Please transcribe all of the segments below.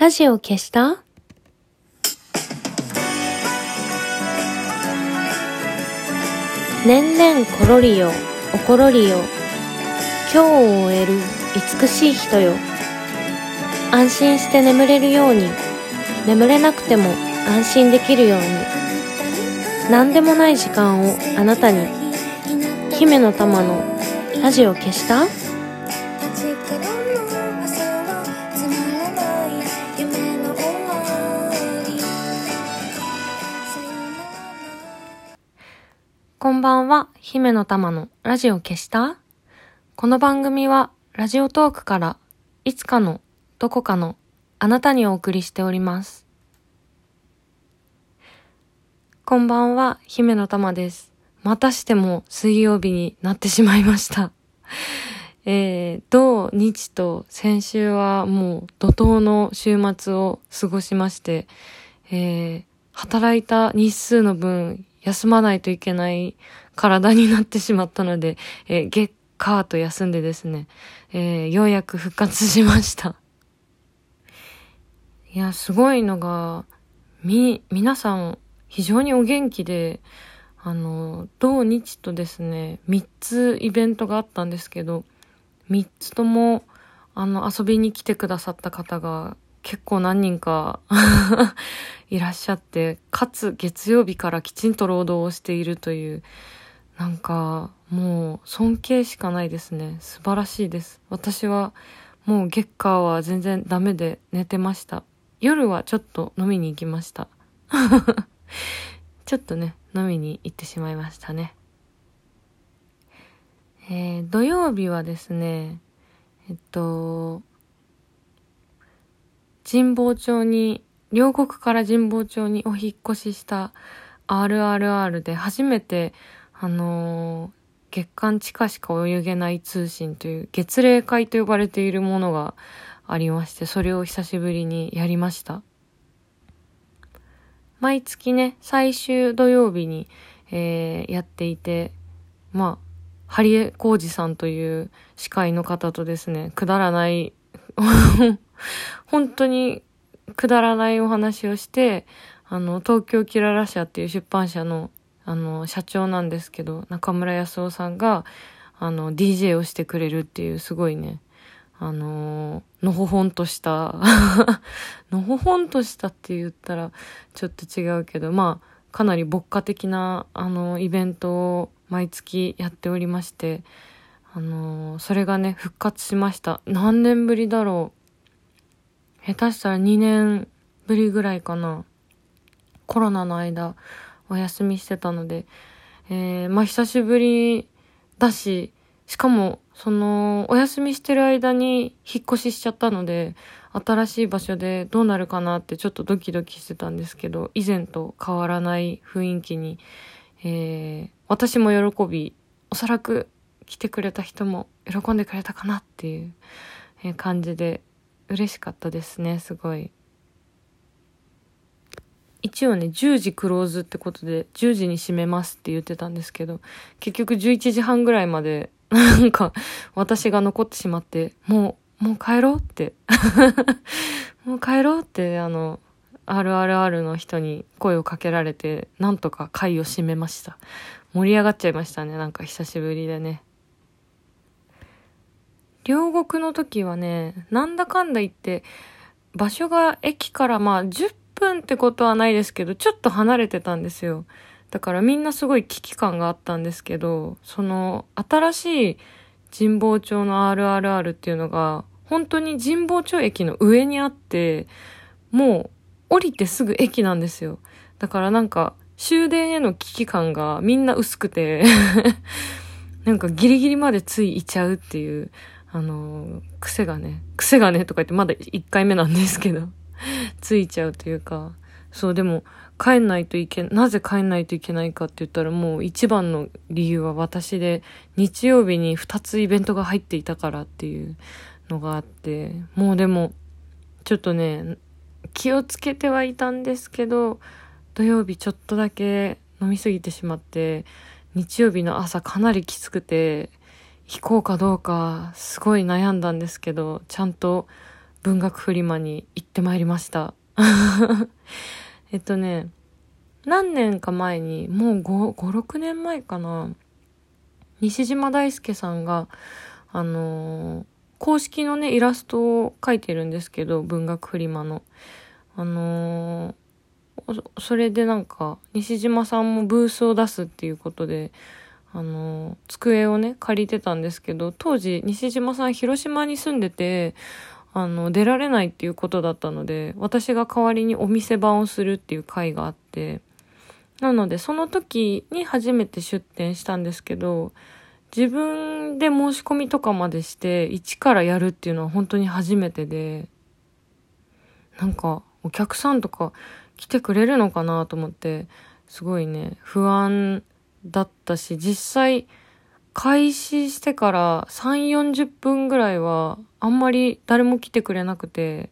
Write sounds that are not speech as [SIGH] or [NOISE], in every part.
ラジオ消した？年々ころりよ、おころりよ。今日を終える美しい人よ。安心して眠れるように、眠れなくても安心できるように。何でもない時間をあなたに。姫の玉のラジオ消した？んばんは、姫の玉のラジオ消した？この番組はラジオトークからいつかのどこかのあなたにお送りしております。こんばんは、姫の玉です。またしても水曜日になってしまいました。えー、土日と先週はもう怒涛の週末を過ごしまして、えー、働いた日数の分休まないといけない体になってしまったので、えー、月火と休んでですね、えー、ようやく復活しました。いや、すごいのが、み、皆さん非常にお元気で、あの、土日とですね、3つイベントがあったんですけど、3つとも、あの、遊びに来てくださった方が結構何人か [LAUGHS] いらっしゃって、かつ月曜日からきちんと労働をしているという、なんか、もう尊敬しかないですね。素晴らしいです。私はもう月火は全然ダメで寝てました。夜はちょっと飲みに行きました。[LAUGHS] ちょっとね、飲みに行ってしまいましたね。えー、土曜日はですね、えっと、神保町に、両国から神保町にお引っ越しした RRR で初めて、あのー月間地下しか泳げない通信という月例会と呼ばれているものがありまして、それを久しぶりにやりました。毎月ね、最終土曜日に、えーやっていて、まあ、ハリエコージさんという司会の方とですね、くだらない、[LAUGHS] 本当にくだらないお話をして、あの、東京キララ社っていう出版社の、あの、社長なんですけど、中村康夫さんが、あの、DJ をしてくれるっていう、すごいね、あののほほんとした、[LAUGHS] のほほんとしたって言ったらちょっと違うけど、まあ、かなり牧歌的な、あの、イベントを毎月やっておりまして、あのそれがね、復活しました。何年ぶりだろう。下手したら2年ぶりぐらいかな。コロナの間、お休みしてたので、えー、まあ久しぶりだし、しかも、その、お休みしてる間に引っ越ししちゃったので、新しい場所でどうなるかなってちょっとドキドキしてたんですけど、以前と変わらない雰囲気に、えー、私も喜び、おそらく来てくれた人も喜んでくれたかなっていう感じで、嬉しかったですね、すごい。一応ね、10時クローズってことで、10時に閉めますって言ってたんですけど、結局11時半ぐらいまで、[LAUGHS] なんか、私が残ってしまって、もう、もう帰ろうって、[LAUGHS] もう帰ろうって、あの、RRR の人に声をかけられて、なんとか会を閉めました。盛り上がっちゃいましたね、なんか久しぶりでね。両国の時はね、なんだかんだ言って、場所が駅からまあ10分ってことはないですけど、ちょっと離れてたんですよ。だからみんなすごい危機感があったんですけど、その新しい神保町の RRR っていうのが、本当に神保町駅の上にあって、もう降りてすぐ駅なんですよ。だからなんか終電への危機感がみんな薄くて、[LAUGHS] なんかギリギリまでついいちゃうっていう、あの、癖がね、癖がねとか言ってまだ1回目なんですけど、[LAUGHS] ついちゃうというか、そうでも帰んないといけ、なぜ帰んないといけないかって言ったらもう一番の理由は私で、日曜日に2つイベントが入っていたからっていうのがあって、もうでも、ちょっとね、気をつけてはいたんですけど、土曜日ちょっとだけ飲みすぎてしまって、日曜日の朝かなりきつくて、行こうかどうかすごい悩んだんですけど、ちゃんと文学フリマに行ってまいりました。[LAUGHS] えっとね、何年か前に、もう5、5、6年前かな、西島大輔さんが、あのー、公式のね、イラストを描いてるんですけど、文学フリマの。あのー、それでなんか、西島さんもブースを出すっていうことで、あの、机をね、借りてたんですけど、当時、西島さん広島に住んでて、あの、出られないっていうことだったので、私が代わりにお店番をするっていう会があって、なので、その時に初めて出店したんですけど、自分で申し込みとかまでして、一からやるっていうのは本当に初めてで、なんか、お客さんとか来てくれるのかなと思って、すごいね、不安だったし、実際、開始してから3、40分ぐらいは、あんまり誰も来てくれなくて、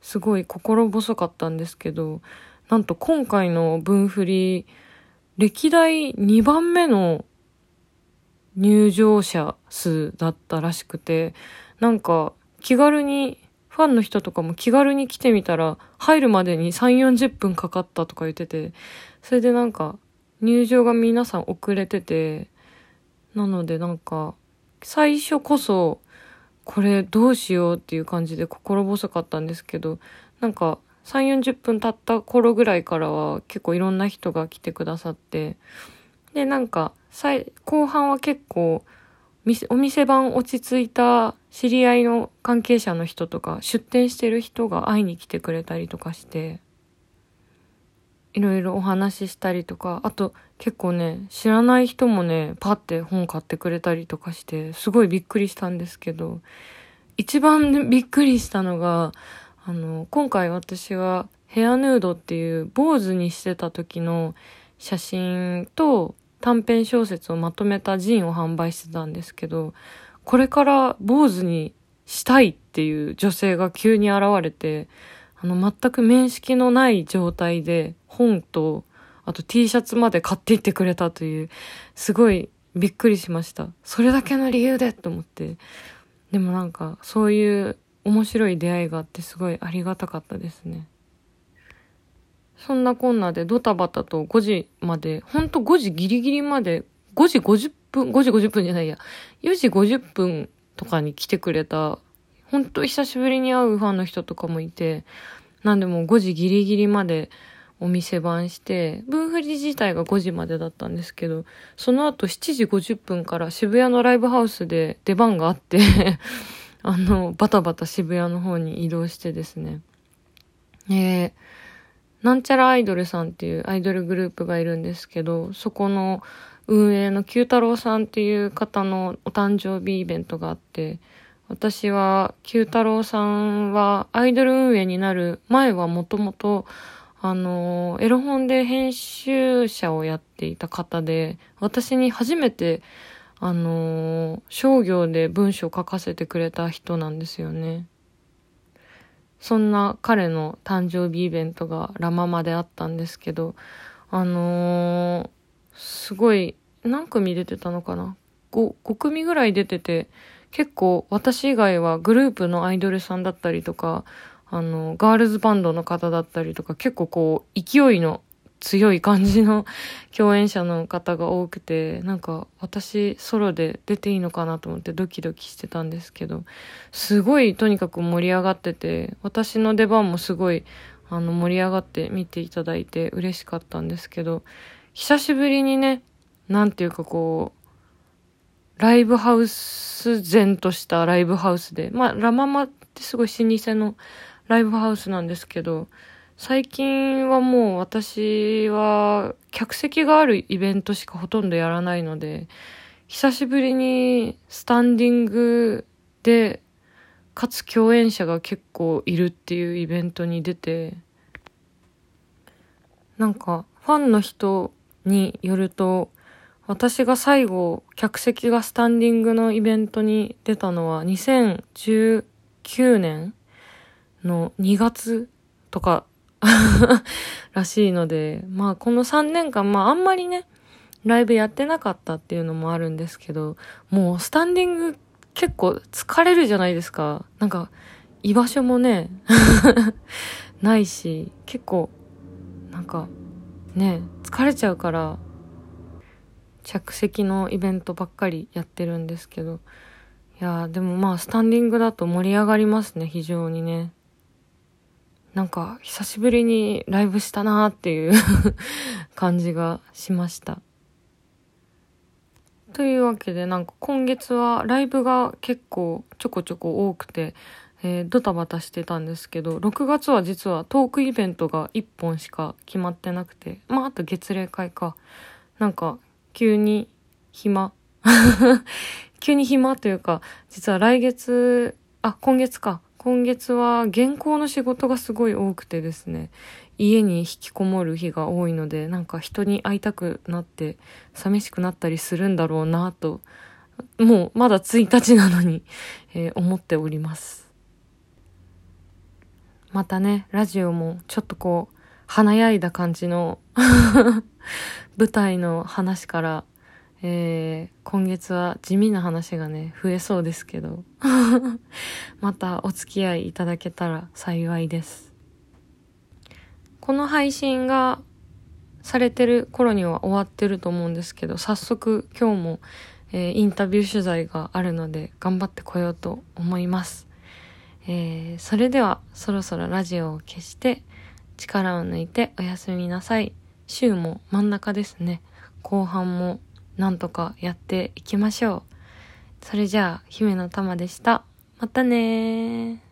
すごい心細かったんですけど、なんと今回の分振り、歴代2番目の入場者数だったらしくて、なんか気軽に、ファンの人とかも気軽に来てみたら、入るまでに3、40分かかったとか言ってて、それでなんか入場が皆さん遅れてて、なのでなんか、最初こそ、これどうしようっていう感じで心細かったんですけど、なんか3、40分経った頃ぐらいからは結構いろんな人が来てくださって、で、なんか、後半は結構、お店番落ち着いた知り合いの関係者の人とか、出店してる人が会いに来てくれたりとかして、いろいろお話ししたりとか、あと結構ね、知らない人もね、パって本買ってくれたりとかして、すごいびっくりしたんですけど、一番びっくりしたのが、あの、今回私はヘアヌードっていう坊主にしてた時の写真と短編小説をまとめたジンを販売してたんですけど、これから坊主にしたいっていう女性が急に現れて、あの、全く面識のない状態で本と、あと T シャツまで買っていってくれたという、すごいびっくりしました。それだけの理由でと思って。でもなんか、そういう面白い出会いがあってすごいありがたかったですね。そんなこんなでドタバタと5時まで、ほんと5時ギリギリまで、5時50分、5時50分じゃないや、4時50分とかに来てくれた、ほんと久しぶりに会うファンの人とかもいて、なんでも5時ギリギリまでお店番して、分振り自体が5時までだったんですけど、その後7時50分から渋谷のライブハウスで出番があって [LAUGHS] あの、バタバタ渋谷の方に移動してですね。えー、なんちゃらアイドルさんっていうアイドルグループがいるんですけど、そこの運営の九太郎さんっていう方のお誕生日イベントがあって、私は九太郎さんはアイドル運営になる前はもともとあの、エロ本で編集者をやっていた方で、私に初めてあの、商業で文章を書かせてくれた人なんですよね。そんな彼の誕生日イベントがラママであったんですけど、あのー、すごい、何組出てたのかな？5, 5組ぐらい出てて、結構私以外はグループのアイドルさんだったりとか、あの、ガールズバンドの方だったりとか、結構こう、勢いの強い感じの [LAUGHS] 共演者の方が多くて、なんか私ソロで出ていいのかなと思ってドキドキしてたんですけど、すごいとにかく盛り上がってて、私の出番もすごいあの盛り上がって見ていただいて嬉しかったんですけど、久しぶりにね、なんていうかこう、ライブハウス前としたライブハウスで、まあラママってすごい老舗のライブハウスなんですけど、最近はもう私は客席があるイベントしかほとんどやらないので、久しぶりにスタンディングで、かつ共演者が結構いるっていうイベントに出て、なんかファンの人によると、私が最後客席がスタンディングのイベントに出たのは2019年の2月とか [LAUGHS] らしいので、まあこの3年間、まああんまりね、ライブやってなかったっていうのもあるんですけど、もうスタンディング結構疲れるじゃないですか。なんか、居場所もね [LAUGHS] ないし結構なんかね疲れちゃうから着席のイベントばっかりやってるんですけど。いやでもまあスタンディングだと盛り上がりますね非常にね。なんか久しぶりにライブしたなーっていう [LAUGHS] 感じがしました。というわけでなんか今月はライブが結構ちょこちょこ多くて、えー、ドタバタしてたんですけど6月は実はトークイベントが1本しか決まってなくてまああと月例会か。なんか急に暇。[LAUGHS] 急に暇というか実は来月あ今月か。今月は原稿の仕事がすごい多くてですね。家に引きこもる日が多いのでなんか人に会いたくなって寂しくなったりするんだろうなともうまだ1日なのに、えー、思っております。またねラジオもちょっとこう華やいだ感じの [LAUGHS] 舞台の話からえー、今月は地味な話がね、増えそうですけど、[LAUGHS] またお付き合いいただけたら幸いです。この配信がされてる頃には終わってると思うんですけど、早速今日も、えー、インタビュー取材があるので頑張ってこようと思います。えー、それではそろそろラジオを消して力を抜いておやすみなさい。週も真ん中ですね。後半もなんとかやっていきましょう。それじゃあ、姫の玉でした。またね